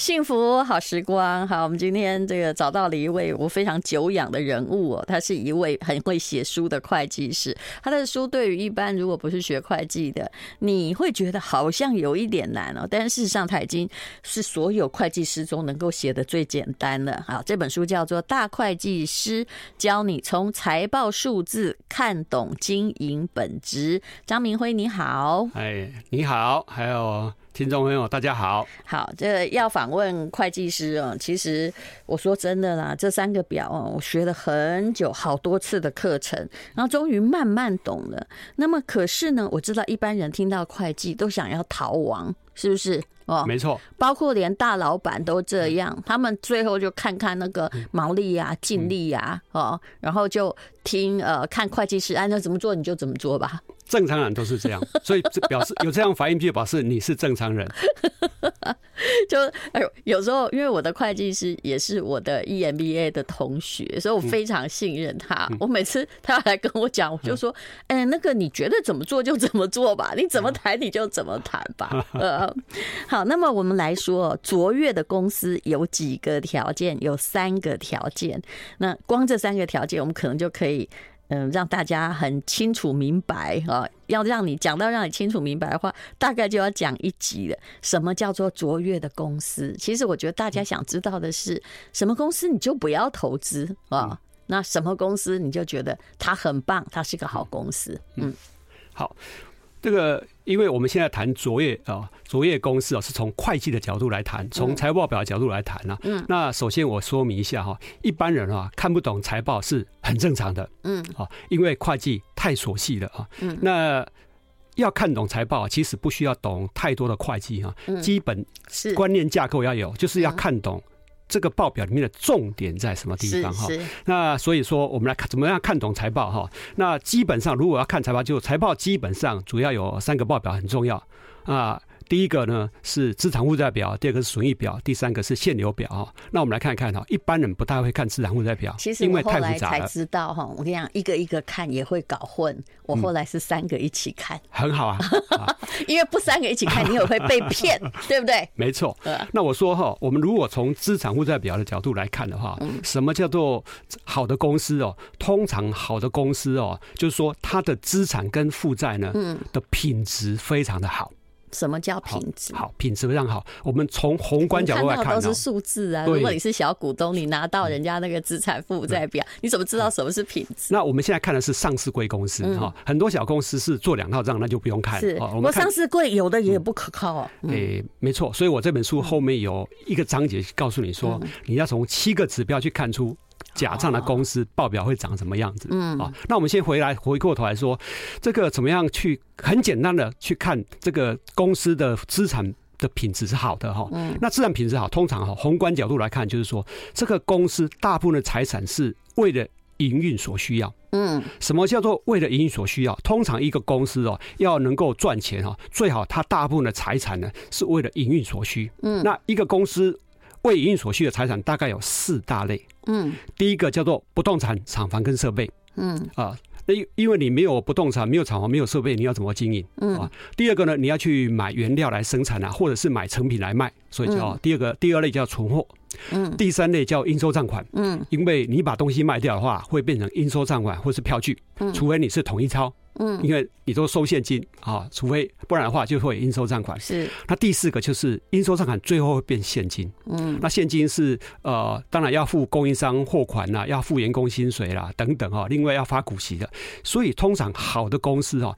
幸福好时光，好，我们今天这个找到了一位我非常久仰的人物哦，他是一位很会写书的会计师。他的书对于一般如果不是学会计的，你会觉得好像有一点难哦，但事实上他已经是所有会计师中能够写的最简单了。好，这本书叫做《大会计师教你从财报数字看懂经营本质》。张明辉你好，哎，你好，还有。听众朋友，大家好。好，这要访问会计师哦。其实我说真的啦，这三个表哦，我学了很久，好多次的课程，然后终于慢慢懂了。那么，可是呢，我知道一般人听到会计都想要逃亡，是不是？哦，没错。包括连大老板都这样，他们最后就看看那个毛利呀、啊、净利呀，哦，然后就听呃看会计师按照怎么做你就怎么做吧。正常人都是这样，所以表示有这样反应就表示你是正常人。就哎呦，有时候因为我的会计师也是我的 EMBA 的同学，所以我非常信任他。我每次他要来跟我讲，我就说：“哎，那个你觉得怎么做就怎么做吧，你怎么谈你就怎么谈吧。”呃，好，那么我们来说，卓越的公司有几个条件？有三个条件。那光这三个条件，我们可能就可以。嗯，让大家很清楚明白啊！要让你讲到让你清楚明白的话，大概就要讲一集了。什么叫做卓越的公司？其实我觉得大家想知道的是，什么公司你就不要投资啊？那什么公司你就觉得它很棒，它是个好公司？嗯，好。这个，因为我们现在谈卓越啊，卓越公司啊，是从会计的角度来谈，从财报表的角度来谈啊。嗯，那首先我说明一下哈，一般人啊看不懂财报是很正常的。嗯，啊，因为会计太琐细了啊。嗯，那要看懂财报，其实不需要懂太多的会计哈，基本观念架构要有，就是要看懂。这个报表里面的重点在什么地方哈？那所以说，我们来看怎么样看懂财报哈？那基本上，如果要看财报，就财报基本上主要有三个报表很重要啊。第一个呢是资产负债表，第二个是损益表，第三个是现流表哈。那我们来看一看哈，一般人不太会看资产负债表，其实因为太复杂了。才知道哈，我跟你讲，一个一个看也会搞混。我后来是三个一起看，嗯、很好啊。因为不三个一起看，你也会被骗，对不对？没错。那我说哈，我们如果从资产负债表的角度来看的话，什么叫做好的公司哦？通常好的公司哦，就是说它的资产跟负债呢，的品质非常的好。什么叫品质？好，品质非常好。我们从宏观角度来看，都是数字啊。如果你是小股东，你拿到人家那个资产负债表，你怎么知道什么是品质？那我们现在看的是上市贵公司哈，很多小公司是做两套账，那就不用看。是，我们上市贵有的也不可靠啊。诶，没错。所以我这本书后面有一个章节告诉你说，你要从七个指标去看出。假账的公司报表会长什么样子？嗯，啊，那我们先回来回过头来说，这个怎么样去很简单的去看这个公司的资产的品质是好的哈。嗯，那资产品质好，通常哈宏观角度来看，就是说这个公司大部分的财产是为了营运所需要。嗯，什么叫做为了营运所需要？通常一个公司哦要能够赚钱哈，最好它大部分的财产呢是为了营运所需。嗯，那一个公司。为营运所需的财产大概有四大类。嗯，第一个叫做不动产、厂房跟设备。嗯啊，那因为你没有不动产、没有厂房、没有设备，你要怎么经营？嗯啊，第二个呢，你要去买原料来生产啊，或者是买成品来卖，所以叫第二个、第二类叫存货。嗯，第三类叫应收账款。嗯，因为你把东西卖掉的话，会变成应收账款或是票据。嗯，除非你是统一钞。嗯，因为你都收现金啊，除非不然的话，就会应收账款。是，那第四个就是应收账款最后会变现金。嗯，那现金是呃，当然要付供应商货款啦，要付员工薪水啦等等啊，另外要发股息的。所以通常好的公司啊，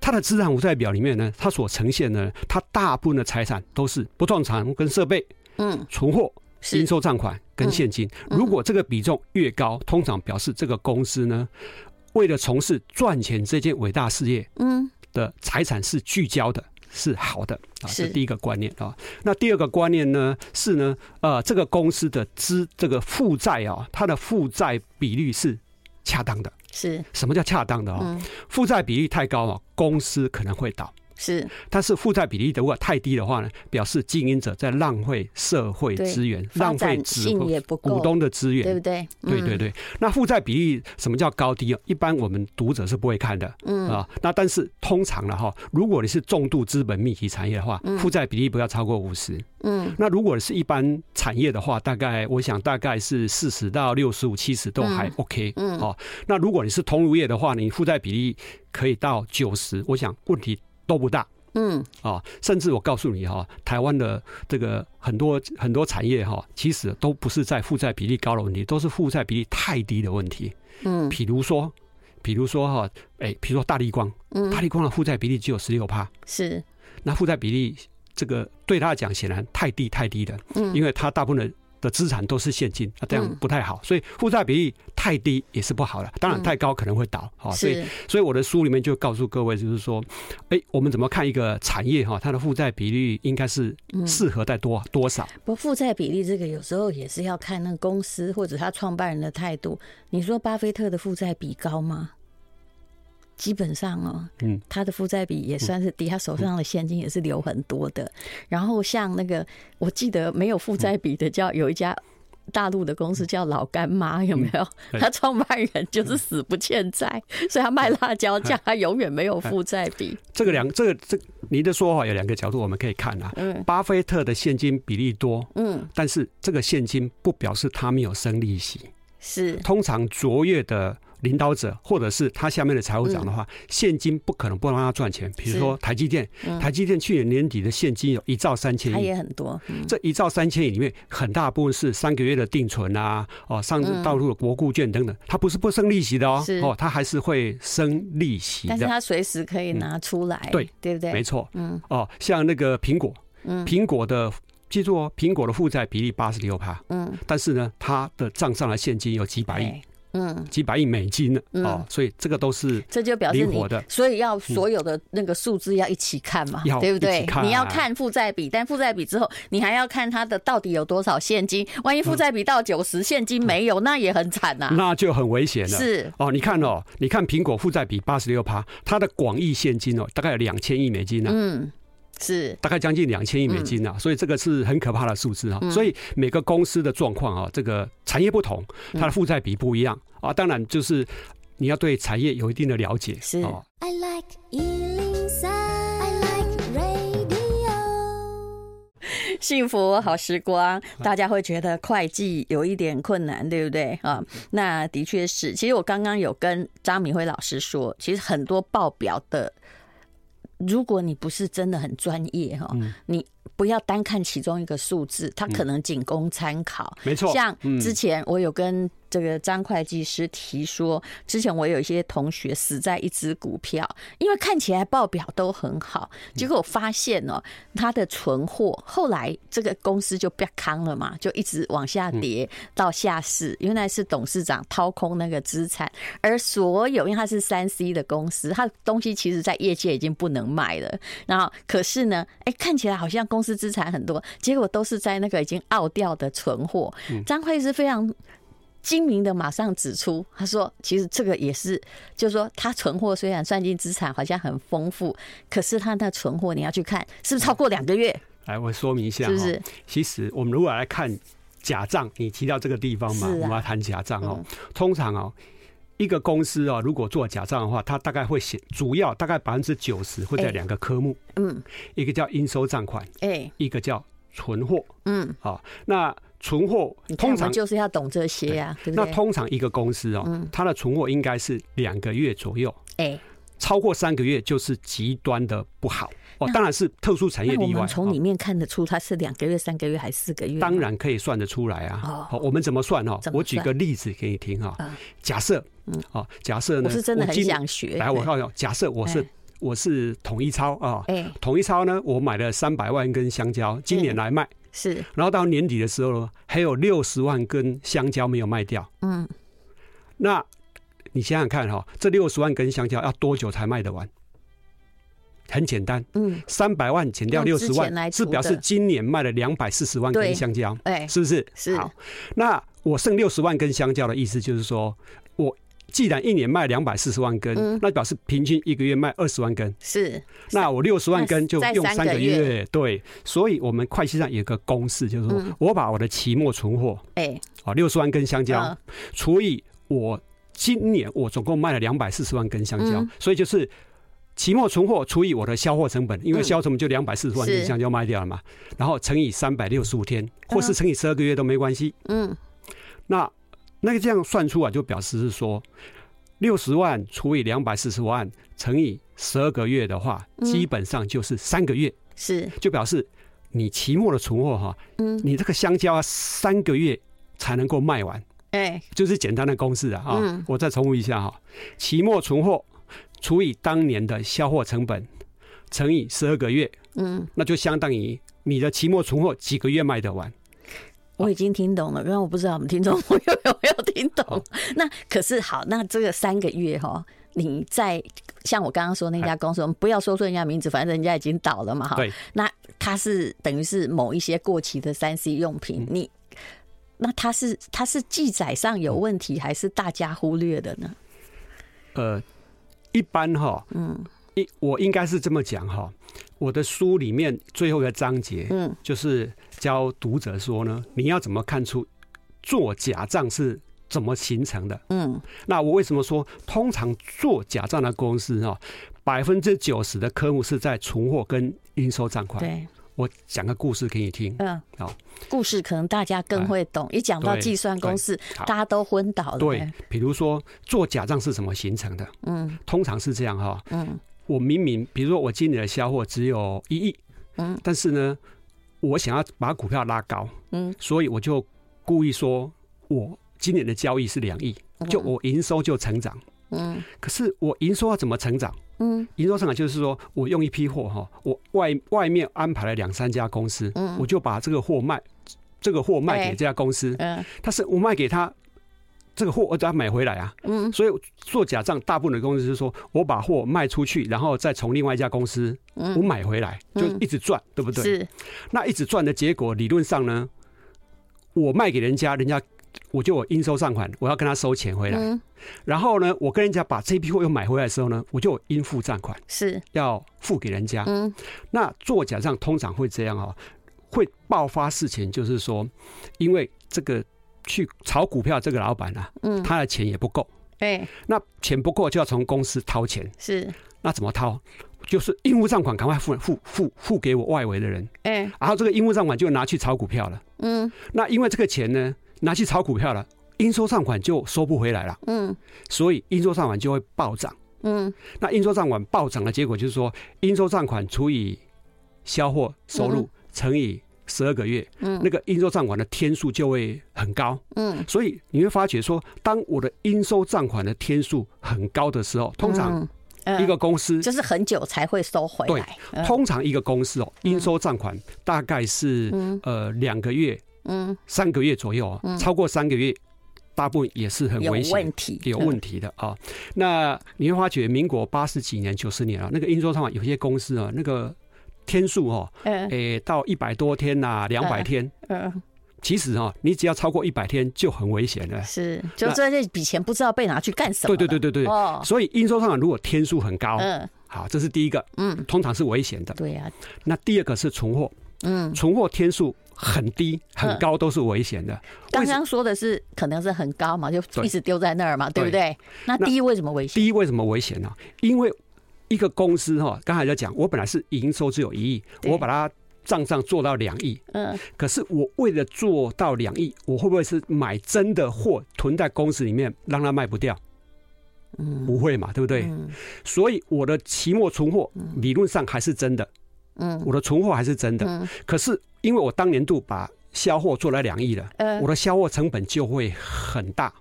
它的资产负债表里面呢，它所呈现的，它大部分的财产都是不动产跟设备，嗯，存货、应收账款跟现金。如果这个比重越高，通常表示这个公司呢。为了从事赚钱这件伟大事业，嗯，的财产是聚焦的，是好的啊，是第一个观念啊。那第二个观念呢是呢，呃，这个公司的资这个负债啊，它的负债比率是恰当的。是什么叫恰当的啊？负债比率太高了，公司可能会倒。是，但是负债比例如果太低的话呢，表示经营者在浪费社会资源，浪费股股东的资源，对不对？对对对。那负债比例什么叫高低啊？一般我们读者是不会看的，嗯啊。那但是通常的哈，如果你是重度资本密集产业的话，负债比例不要超过五十，嗯。那如果是一般产业的话，大概我想大概是四十到六十五、七十都还 OK，嗯。哦，那如果你是通路业的话，你负债比例可以到九十，我想问题。都不大，嗯，啊，甚至我告诉你哈，台湾的这个很多很多产业哈，其实都不是在负债比例高的问题，都是负债比例太低的问题，嗯，比如说，比如说哈，哎，比如说大立光，嗯，大立光的负债比例只有十六趴，是，那负债比例这个对他来讲显然太低太低了，嗯，因为他大部分的。的资产都是现金，那这样不太好，所以负债比例太低也是不好的。当然太高可能会倒，好，所以所以我的书里面就告诉各位，就是说，哎，我们怎么看一个产业哈，它的负债比例应该是适合在多多少？不，负债比例这个有时候也是要看那公司或者他创办人的态度。你说巴菲特的负债比高吗？基本上哦，嗯，他的负债比也算是低，他手上的现金也是留很多的。然后像那个，我记得没有负债比的叫有一家大陆的公司叫老干妈，有没有？他创办人就是死不欠债，所以他卖辣椒酱，他永远没有负债比。这个两，这个这，你的说法有两个角度，我们可以看啊。嗯，巴菲特的现金比例多，嗯，但是这个现金不表示他没有生利息，是通常卓越的。领导者或者是他下面的财务长的话，现金不可能不让他赚钱。比如说台积电，台积电去年年底的现金有一兆三千亿，它也很多。这一兆三千亿里面，很大部分是三个月的定存啊，哦，上道路的国库券等等，它不是不生利息的哦，哦，它还是会生利息的。但是它随时可以拿出来，对对不对？没错，嗯，哦，像那个苹果，苹果的记住哦，苹果的负债比例八十六趴，嗯，但是呢，它的账上的现金有几百亿。嗯，几百亿美金呢？哦，所以这个都是这就表示你，所以要所有的那个数字要一起看嘛，对不对？你要看负债比，但负债比之后，你还要看它的到底有多少现金。万一负债比到九十，现金没有，那也很惨呐，那就很危险了。是哦，你看哦，你看苹果负债比八十六趴，它的广义现金哦，大概有两千亿美金呢。嗯。是大概将近两千亿美金啊，所以这个是很可怕的数字啊。所以每个公司的状况啊，这个产业不同，它的负债比不一样啊。当然就是你要对产业有一定的了解。是。I like 103, I like radio。幸福好时光，大家会觉得会计有一点困难，对不对啊？那的确是。其实我刚刚有跟张敏辉老师说，其实很多报表的。如果你不是真的很专业哈，你不要单看其中一个数字，它可能仅供参考。没错，像之前我有跟。这个张会计师提说，之前我有一些同学死在一只股票，因为看起来报表都很好，结果我发现哦，他的存货后来这个公司就变康了嘛，就一直往下跌到下市。原来是董事长掏空那个资产，而所有因为他是三 C 的公司，他的东西其实在业界已经不能卖了。然后可是呢，哎，看起来好像公司资产很多，结果都是在那个已经奥掉的存货。张会是非常。精明的马上指出，他说：“其实这个也是，就是说，他存货虽然算进资产好像很丰富，可是他的存货你要去看是不是超过两个月？”来，我说明一下，是不是？其实我们如果来看假账，你提到这个地方嘛，我们要谈假账哦。通常哦，一个公司啊，如果做假账的话，它大概会写，主要大概百分之九十会在两个科目，嗯，一个叫应收账款，哎，一个叫存货，嗯，好，那。存货通常就是要懂这些呀。那通常一个公司哦，它的存货应该是两个月左右。哎，超过三个月就是极端的不好哦。当然是特殊产业例外。从里面看得出它是两个月、三个月还是四个月？当然可以算得出来啊。好，我们怎么算哦？我举个例子给你听哈。假设，嗯，好，假设呢？我是真的很想学。来，我告诉你，假设我是我是统一超啊。哎，统一超呢，我买了三百万根香蕉，今年来卖。是，然后到年底的时候，还有六十万根香蕉没有卖掉。嗯，那你想想看哈，这六十万根香蕉要多久才卖得完？很简单，嗯，三百万减掉六十万，是表示今年卖了两百四十万根香蕉，哎，是不是？是。好，那我剩六十万根香蕉的意思就是说，我既然一年卖两百四十万根，那表示平均一个月卖二十万根，是。那我六十万根就用三个月，对。所以我们会计上有一个公式，就是说我把我的期末存货，哎，啊，六十万根香蕉除以我今年我总共卖了两百四十万根香蕉，所以就是。期末存货除以我的销货成本，因为销货成本就两百四十万根香蕉卖掉了嘛，然后乘以三百六十五天，或是乘以十二个月都没关系。嗯，那那个这样算出来就表示是说，六十万除以两百四十万乘以十二个月的话，基本上就是三个月。是，就表示你期末的存货哈，嗯，你这个香蕉啊三个月才能够卖完。哎，就是简单的公式啊。啊，我再重复一下哈，期末存货。除以当年的销货成本，乘以十二个月，嗯，那就相当于你的期末存货几个月卖得完。我已经听懂了，因为我不知道我们听众朋友有没有听懂。那可是好，那这个三个月哈，你在像我刚刚说那家公司，我们不要说出人家名字，反正人家已经倒了嘛，哈。对。那它是等于是某一些过期的三 C 用品，你那它是它是记载上有问题，还是大家忽略的呢？呃。一般哈，嗯，一我应该是这么讲哈，我的书里面最后一个章节，嗯，就是教读者说呢，你要怎么看出做假账是怎么形成的？嗯，那我为什么说通常做假账的公司哈，百分之九十的科目是在存货跟应收账款？对。我讲个故事给你听。嗯，好，故事可能大家更会懂。一讲到计算公式，大家都昏倒了。对，比如说做假账是怎么形成的？嗯，通常是这样哈。嗯，我明明，比如说我今年的销货只有一亿，嗯，但是呢，我想要把股票拉高，嗯，所以我就故意说我今年的交易是两亿，就我营收就成长。嗯，可是我营收要怎么成长？嗯，营收上来就是说我用一批货哈，我外外面安排了两三家公司，嗯，我就把这个货卖，这个货卖给这家公司，嗯，但是我卖给他这个货，我只要买回来啊，嗯，所以做假账，大部分的公司是说我把货卖出去，然后再从另外一家公司我买回来，就一直赚，对不对？是，那一直赚的结果，理论上呢，我卖给人家，人家。我就有应收账款，我要跟他收钱回来。嗯、然后呢，我跟人家把这批货又买回来的时候呢，我就有应付账款，是。要付给人家。嗯，那做假账通常会这样哦，会爆发事情，就是说，因为这个去炒股票这个老板啊，嗯，他的钱也不够，哎，那钱不够就要从公司掏钱，是，那怎么掏？就是应付账款赶快付付付付给我外围的人，哎，然后这个应付账款就拿去炒股票了，嗯，那因为这个钱呢，拿去炒股票了，应收账款就收不回来了。嗯，所以应收账款就会暴涨。嗯，那应收账款暴涨的结果就是说，应收账款除以销货收入乘以十二个月，嗯，那个应收账款的天数就会很高。嗯，所以你会发觉说，当我的应收账款的天数很高的时候，通常一个公司就是很久才会收回来。对，通常一个公司哦，应收账款大概是呃两个月。嗯，三个月左右啊，超过三个月，大部分也是很危险、有问题、有问题的啊。那你会发觉，民国八十几年、九十年啊，那个应收账款有些公司啊，那个天数哦，诶，到一百多天呐，两百天，嗯，其实啊，你只要超过一百天就很危险了。是，就这这笔钱不知道被拿去干什么。对对对对对。哦。所以应收账款如果天数很高，嗯，好，这是第一个，嗯，通常是危险的。对呀。那第二个是存货，嗯，存货天数。很低很高都是危险的。刚刚说的是可能是很高嘛，就一直丢在那儿嘛，对，不对？那低为什么危险？低为什么危险呢？因为一个公司哈，刚才在讲，我本来是营收只有一亿，我把它账上做到两亿，嗯，可是我为了做到两亿，我会不会是买真的货囤在公司里面，让它卖不掉？嗯，不会嘛，对不对？所以我的期末存货理论上还是真的。嗯，我的存货还是真的，嗯、可是因为我当年度把销货做了两亿了，呃、我的销货成本就会很大，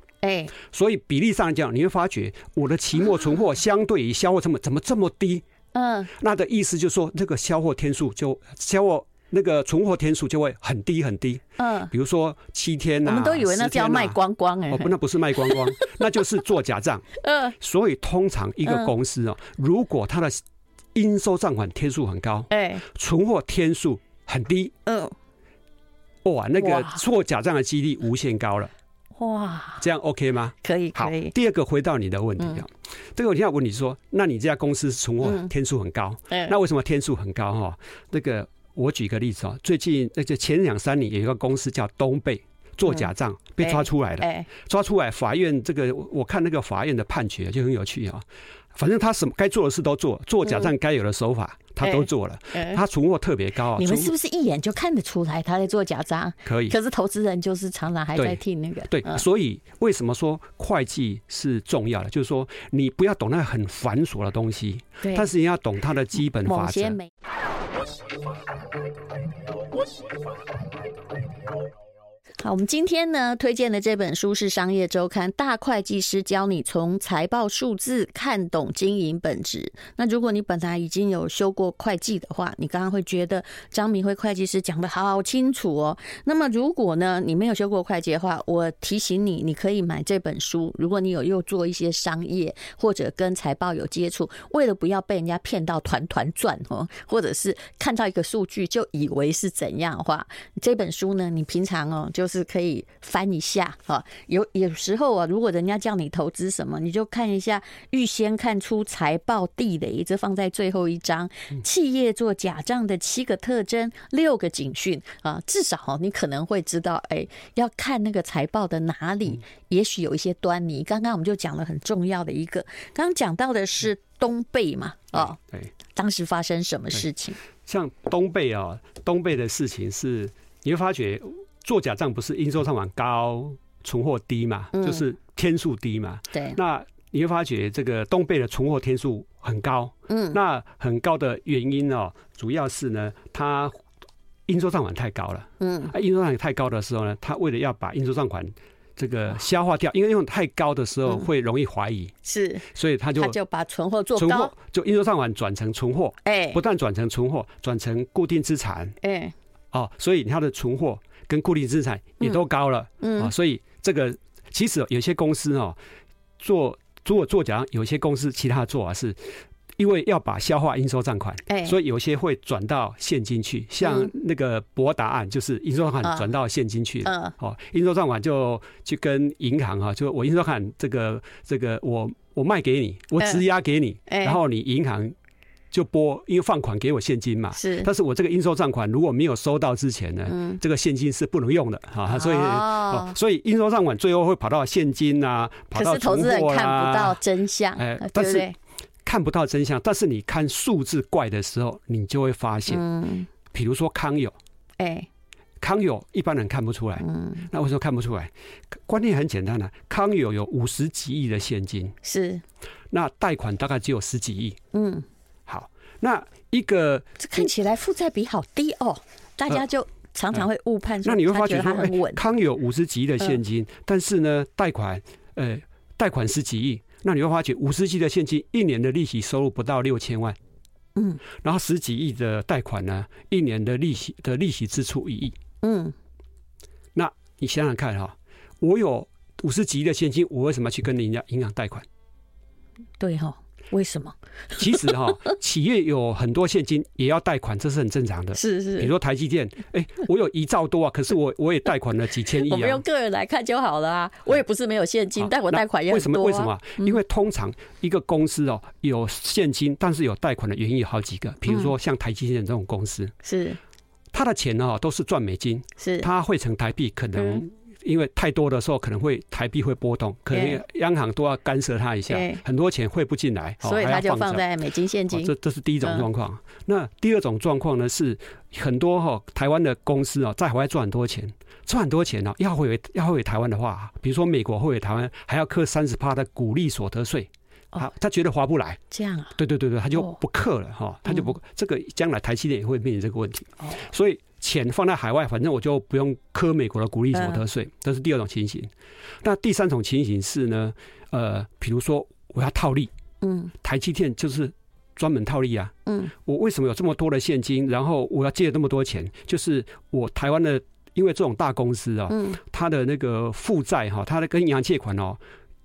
所以比例上来讲，你会发觉我的期末存货相对于销货成本怎么这么低？嗯，那的意思就是说，这个销货天数就销货那个存货天数就会很低很低，嗯，比如说七天呐、啊，我们都以为那叫卖光光哎、欸，哦不，那不是卖光光，那就是做假账，嗯，所以通常一个公司哦，如果它的应收账款天数很高，哎，存货天数很低，嗯，哇，那个做假账的几率无限高了，哇，这样 OK 吗？可以，可以。第二个回到你的问题啊，这个问题要问你说，那你这家公司存货天数很高，那为什么天数很高哈？那个我举个例子啊，最近那就前两三年有一个公司叫东贝。做假账被抓出来了，抓出来，法院这个我看那个法院的判决就很有趣啊。反正他什么该做的事都做，做假账该有的手法他都做了。他存货特别高啊。你们是不是一眼就看得出来他在做假账？可以。可是投资人就是常常还在替那个。对，所以为什么说会计是重要的？就是说你不要懂那很繁琐的东西，但是你要懂它的基本法则。好，我们今天呢推荐的这本书是《商业周刊》大会计师教你从财报数字看懂经营本质。那如果你本来已经有修过会计的话，你刚刚会觉得张明辉会计师讲得好清楚哦。那么如果呢你没有修过会计的话，我提醒你，你可以买这本书。如果你有又做一些商业或者跟财报有接触，为了不要被人家骗到团团转哦，或者是看到一个数据就以为是怎样的话，这本书呢，你平常哦就是。是可以翻一下哈，有有时候啊，如果人家叫你投资什么，你就看一下预先看出财报地雷，这放在最后一章，企业做假账的七个特征，六个警讯啊，至少你可能会知道，哎，要看那个财报的哪里，也许有一些端倪。刚刚我们就讲了很重要的一个，刚刚讲到的是东贝嘛，哦，对，当时发生什么事情？像东贝啊，东贝的事情是，你会发觉。做假账不是应收账款高，存货低嘛，就是天数低嘛。对。那你会发觉这个东贝的存货天数很高。嗯。那很高的原因哦，主要是呢，它应收账款太高了。嗯。啊，应收账款太高的时候呢，它为了要把应收账款这个消化掉，因为用太高的时候会容易怀疑。是。所以他就他就把存货做高，就应收账款转成存货。哎。不但转成存货，转成固定资产。哎。哦，所以他的存货。跟固定资产也都高了，嗯，啊，所以这个其实有些公司哦，做如果做假，有些公司其他的做法是，因为要把消化应收账款，哎，所以有些会转到现金去，像那个博达案就是应收账款转到现金去了，哦，应收账款就去跟银行啊，就我应收账款这个这个我我卖给你，我质押给你，然后你银行。就拨，因为放款给我现金嘛，是。但是我这个应收账款如果没有收到之前呢，嗯、这个现金是不能用的啊，所以，哦、所以应收账款最后会跑到现金啊，跑到存货啊。可是投资人看不到真相，哎，但是看不到真相，但是你看数字怪的时候，你就会发现，嗯，比如说康友，哎，康友一般人看不出来，嗯，那为什么看不出来？观念很简单的，康友有五十几亿的现金，是，那贷款大概只有十几亿，嗯。那一个这看起来负债比好低哦，大家就常常会误判。那你会发觉说，哎，康有五十几亿的现金，但是呢，贷款呃贷款十几亿，那你会发觉五十几亿的现金一年的利息收入不到六千万，嗯，然后十几亿的贷款呢，一年的利息的利息支出一亿，嗯，那你想想看哈，我有五十几亿的现金，我为什么去跟人家银行贷款？对哈。为什么？其实哈，企业有很多现金也要贷款，这是很正常的。是是，比如说台积电，哎，我有一兆多啊，可是我我也贷款了几千亿啊。我们用个人来看就好了啊，我也不是没有现金，但我贷款也很多。为什么？为什么？因为通常一个公司哦有现金，但是有贷款的原因有好几个，比如说像台积电这种公司，是他的钱哦都是赚美金，是他汇成台币可能。因为太多的时候可能会台币会波动，可能央行都要干涉它一下，很多钱汇不进来，所以它就放在美金现金。这这是第一种状况。那第二种状况呢是很多哈台湾的公司啊在海外赚很多钱，赚很多钱呢要汇回要汇回台湾的话，比如说美国汇回台湾还要课三十趴的股利所得税，他他觉得划不来，这样啊？对对对对，他就不克了哈，他就不这个将来台积电也会面临这个问题，所以。钱放在海外，反正我就不用磕美国的股利所得税，这是第二种情形。那第三种情形是呢，呃，比如说我要套利，嗯，台积电就是专门套利啊，嗯，我为什么有这么多的现金，然后我要借那么多钱？就是我台湾的，因为这种大公司啊，嗯，它的那个负债哈，它的跟银行借款哦，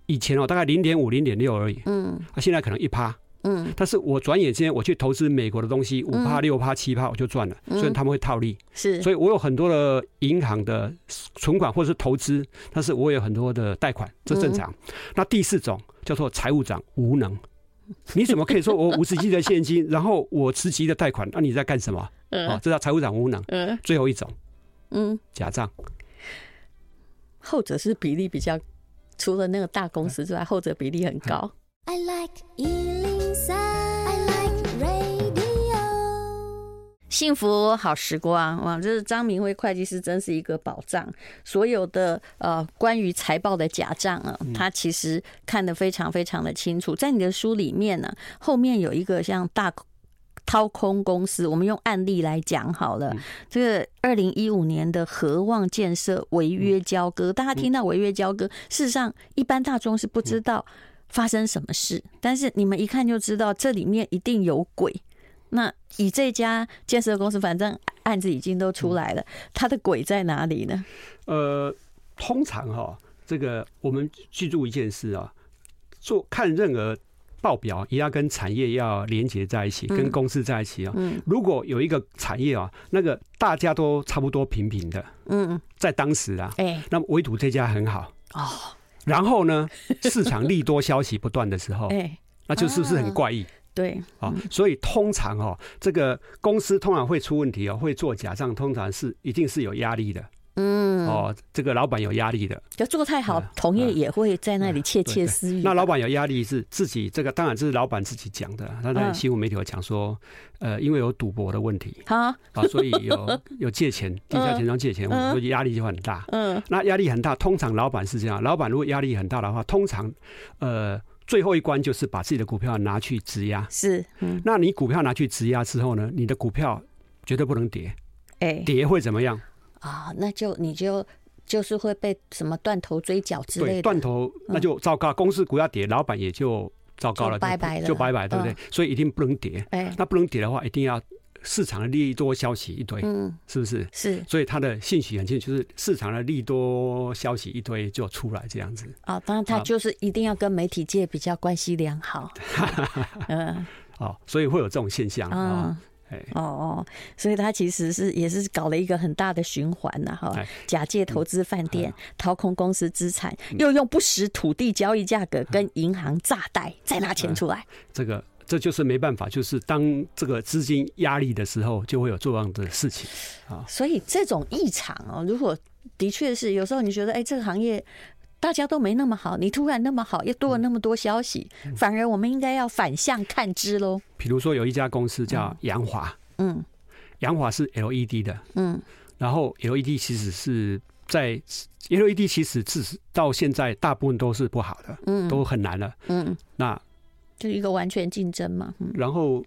以前哦大概零点五、零点六而已，嗯，啊，现在可能一趴。嗯，但是我转眼间我去投资美国的东西，五趴、六趴、七趴我就赚了，所以他们会套利。是，所以我有很多的银行的存款或者是投资，但是我有很多的贷款，这正常。那第四种叫做财务长无能，你怎么可以说我五十亿的现金，然后我十几亿的贷款？那你在干什么？啊，这叫财务长无能。嗯，最后一种，嗯，假账。后者是比例比较，除了那个大公司之外，后者比例很高。I like 幸福好时光哇，这是张明辉会计师真是一个宝藏。所有的呃关于财报的假账啊，他其实看得非常非常的清楚。在你的书里面呢，后面有一个像大。掏空公司，我们用案例来讲好了。这个二零一五年的和旺建设违约交割，大家听到违约交割，事实上一般大众是不知道发生什么事，但是你们一看就知道这里面一定有鬼。那以这家建设公司，反正案子已经都出来了，它的鬼在哪里呢？呃，通常哈，这个我们记住一件事啊，做看任何。报表也要跟产业要连接在一起，跟公司在一起啊。嗯如果有一个产业啊，那个大家都差不多平平的，嗯，在当时啊，哎，那么唯独这家很好哦。然后呢，市场利多消息不断的时候，哎，那就是不是很怪异？对啊，所以通常哦，这个公司通常会出问题哦，会做假账，通常是一定是有压力的。嗯，哦，这个老板有压力的，就做太好，同业也会在那里窃窃私语。那老板有压力是自己这个，当然这是老板自己讲的。他在新闻媒体有讲说，呃，因为有赌博的问题，啊，所以有 有借钱，地下钱庄借钱，所以压力就很大。嗯，那压力很大，通常老板是这样，老板如果压力很大的话，通常呃最后一关就是把自己的股票拿去质押。是，嗯，那你股票拿去质押之后呢，你的股票绝对不能跌，哎，跌会怎么样？啊，那就你就就是会被什么断头追缴之类的，断头那就糟糕，公司股价跌，老板也就糟糕了，拜拜了，就拜拜，对不对？所以一定不能跌。哎，那不能跌的话，一定要市场的利多消息一堆，嗯，是不是？是。所以它的信息很清楚，就是市场的利多消息一堆就出来这样子。啊，当然他就是一定要跟媒体界比较关系良好。嗯，哦，所以会有这种现象啊。哦哦，所以他其实是也是搞了一个很大的循环呐，哈，假借投资饭店，掏空公司资产，又用不实土地交易价格跟银行诈贷，再拿钱出来。这个这就是没办法，就是当这个资金压力的时候，就会有这样的事情。啊。所以这种异常哦，如果的确是有时候你觉得，哎，这个行业大家都没那么好，你突然那么好，又多了那么多消息，反而我们应该要反向看之喽。比如说有一家公司叫扬华，嗯，扬华是 LED 的，嗯，然后 LED 其实是在 LED 其实是到现在大部分都是不好的，嗯，都很难了，嗯，那就一个完全竞争嘛，嗯，然后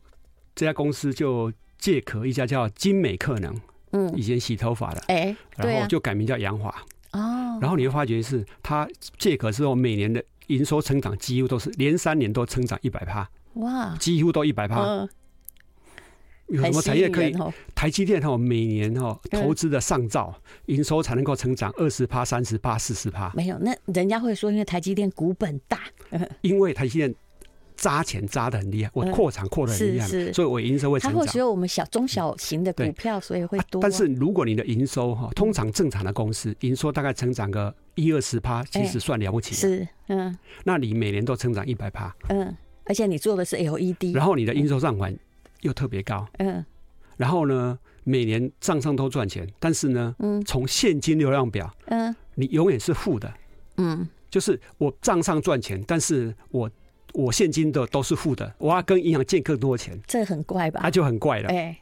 这家公司就借壳一家叫金美克能，嗯，以前洗头发的，哎，然后就改名叫洋华，哦，然后你会发觉是它借壳之后每年的营收成长几乎都是连三年都成长一百趴。哇，几乎都一百趴。有什么产业可以？台积电哈，每年哈投资的上兆，营收才能够成长二十趴、三十趴、四十趴。没有，那人家会说，因为台积电股本大。因为台积电砸钱砸的很厉害，我扩产扩的很厉害，所以我营收会成长。它会只有我们小中小型的股票，所以会多。但是如果你的营收哈，通常正常的公司营收大概成长个一二十趴，其实算了不起。是，嗯。那你每年都成长一百趴，嗯。而且你做的是 LED，然后你的应收账款又特别高，嗯，然后呢，每年账上都赚钱，但是呢，嗯，从现金流量表，嗯，你永远是负的，嗯，就是我账上赚钱，但是我我现金的都是负的，我要跟银行借更多钱，这很怪吧？那就很怪了，哎，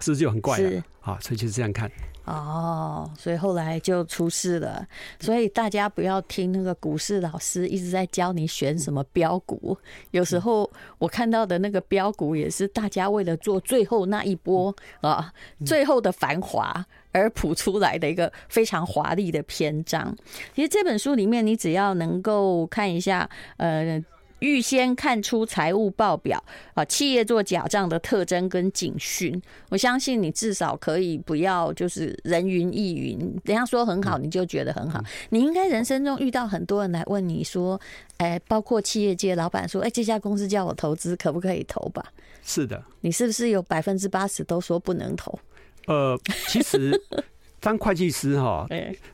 是不是就很怪了？啊，所以就是这样看。哦，所以后来就出事了。所以大家不要听那个股市老师一直在教你选什么标股。有时候我看到的那个标股也是大家为了做最后那一波啊，最后的繁华而谱出来的一个非常华丽的篇章。其实这本书里面，你只要能够看一下，呃。预先看出财务报表啊，企业做假账的特征跟警讯。我相信你至少可以不要就是人云亦云，人家说很好你就觉得很好。你应该人生中遇到很多人来问你说，哎，包括企业界老板说，哎，这家公司叫我投资，可不可以投吧？是的，你是不是有百分之八十都说不能投？呃，其实。当会计师哈，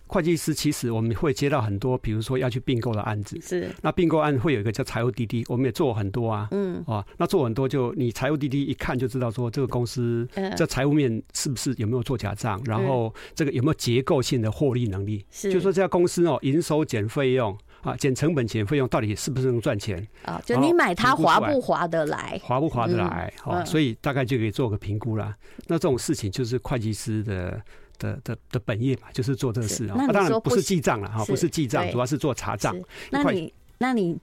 会计师其实我们会接到很多，比如说要去并购的案子。是。那并购案会有一个叫财务滴滴，我们也做很多啊。嗯。啊，那做很多就你财务滴滴一看就知道说这个公司在财务面是不是有没有做假账，然后这个有没有结构性的获利能力。是。就说这家公司哦，营收减费用啊，减成本减费用，到底是不是能赚钱？啊，就你买它划不划得来？划不划得来？哦，所以大概就可以做个评估啦。那这种事情就是会计师的。的的的本业嘛，就是做这个事啊。那当然不是记账了哈，不是记账，主要是做查账。那你那你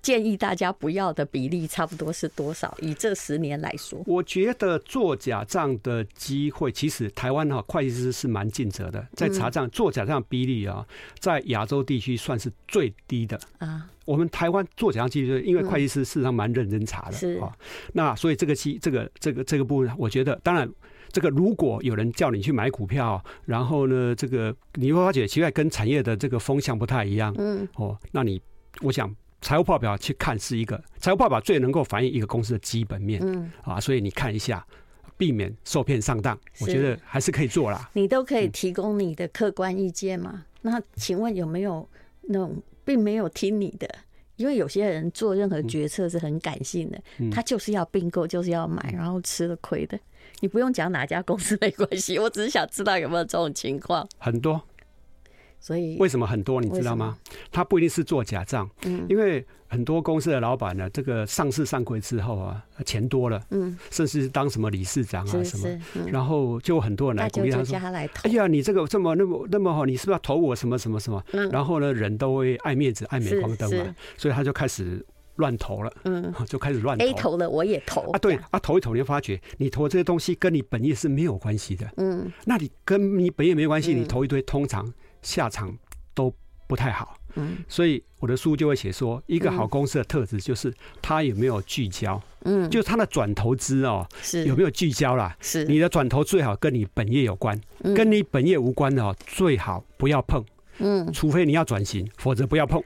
建议大家不要的比例差不多是多少？以这十年来说，我觉得做假账的机会，其实台湾哈会计师是蛮尽责的，在查账做假账比例啊，在亚洲地区算是最低的啊。我们台湾做假账几率，因为会计师事实上蛮认真查的，是啊。那所以这个期这个这个这个部分，我觉得当然。这个如果有人叫你去买股票，然后呢，这个你会发觉奇怪，跟产业的这个风向不太一样。嗯，哦，那你我想财务报表去看是一个财务报表最能够反映一个公司的基本面。嗯，啊，所以你看一下，避免受骗上当，我觉得还是可以做啦。你都可以提供你的客观意见嘛？那请问有没有那种并没有听你的？因为有些人做任何决策是很感性的，他就是要并购，就是要买，然后吃了亏的。你不用讲哪家公司没关系，我只是想知道有没有这种情况。很多，所以为什么很多？你知道吗？他不一定是做假账，嗯，因为很多公司的老板呢，这个上市上柜之后啊，钱多了，嗯，甚至是当什么理事长啊什么，然后就很多人来鼓励他说：“哎呀，你这个这么那么那么好，你是不是要投我什么什么什么？”然后呢，人都会爱面子、爱镁光灯嘛，所以他就开始。乱投了，嗯，就开始乱投。A 投了，我也投啊。对啊，投一投，你就发觉你投这些东西跟你本业是没有关系的。嗯，那你跟你本业没关系，你投一堆，通常下场都不太好。嗯，所以我的书就会写说，一个好公司的特质就是它有没有聚焦。嗯，就是它的转投资哦，是有没有聚焦啦？是你的转投最好跟你本业有关，跟你本业无关的哦，最好不要碰。嗯，除非你要转型，否则不要碰。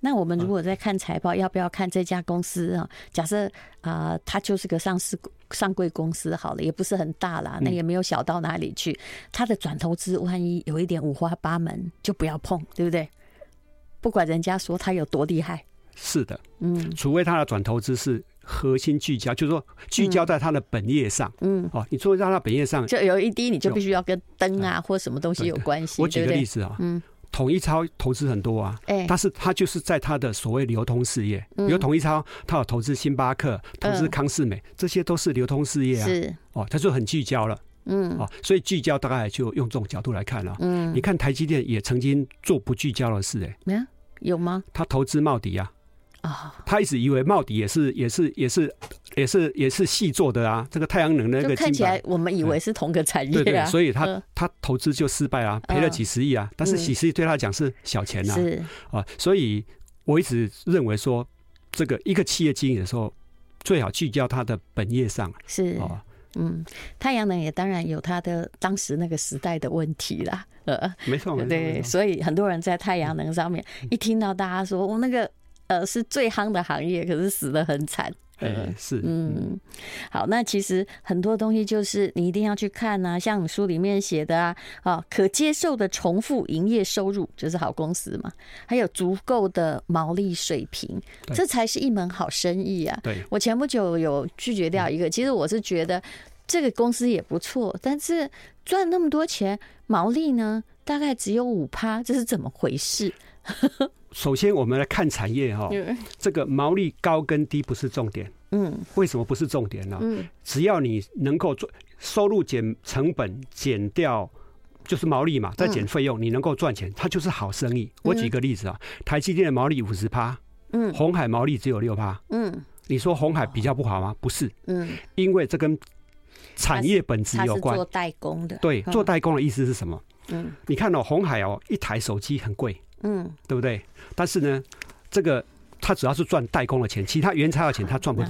那我们如果在看财报，要不要看这家公司啊？假设啊，它就是个上市上柜公司好了，也不是很大啦，那也没有小到哪里去。它的转投资万一有一点五花八门，就不要碰，对不对？不管人家说它有多厉害，是的，嗯，除非它的转投资是核心聚焦，就是说聚焦在它的本业上，嗯，哦，你做在它本业上就有一滴，你就必须要跟灯啊或什么东西有关系。我举个例子啊，嗯。统一超投资很多啊，但是他就是在他的所谓流通事业，比如统一超，他有投资星巴克，投资康士美，这些都是流通事业啊。是哦，他就很聚焦了，嗯，哦，所以聚焦大概就用这种角度来看了。嗯，你看台积电也曾经做不聚焦的事，哎，没有有吗？他投资茂迪啊。他一直以为茂迪也是也是也是也是也是细做的啊，这个太阳能的那个看起来我们以为是同个产业啊，对对，所以他他投资就失败啊，赔了几十亿啊，但是几十亿对他来讲是小钱呐，是。啊，所以我一直认为说，这个一个企业经营的时候，最好聚焦他的本业上，是。啊，嗯，太阳能也当然有它的当时那个时代的问题啦，呃，没错，对，所以很多人在太阳能上面一听到大家说我那个。呃，是最夯的行业，可是死的很惨。呃，是，嗯，好，那其实很多东西就是你一定要去看啊，像你书里面写的啊，啊，可接受的重复营业收入就是好公司嘛，还有足够的毛利水平，这才是一门好生意啊。对，我前不久有拒绝掉一个，其实我是觉得这个公司也不错，但是赚那么多钱，毛利呢大概只有五趴，这是怎么回事？首先，我们来看产业哈，这个毛利高跟低不是重点。嗯，为什么不是重点呢？嗯，只要你能够做收入减成本减掉，就是毛利嘛，再减费用，你能够赚钱，它就是好生意。我举个例子啊，台积电的毛利五十趴，嗯，红海毛利只有六趴，嗯，你说红海比较不好吗？不是，嗯，因为这跟产业本质有关。做代工的，对，做代工的意思是什么？嗯，你看哦，红海哦，一台手机很贵。嗯，对不对？但是呢，这个他主要是赚代工的钱，其他原材料钱他赚不到。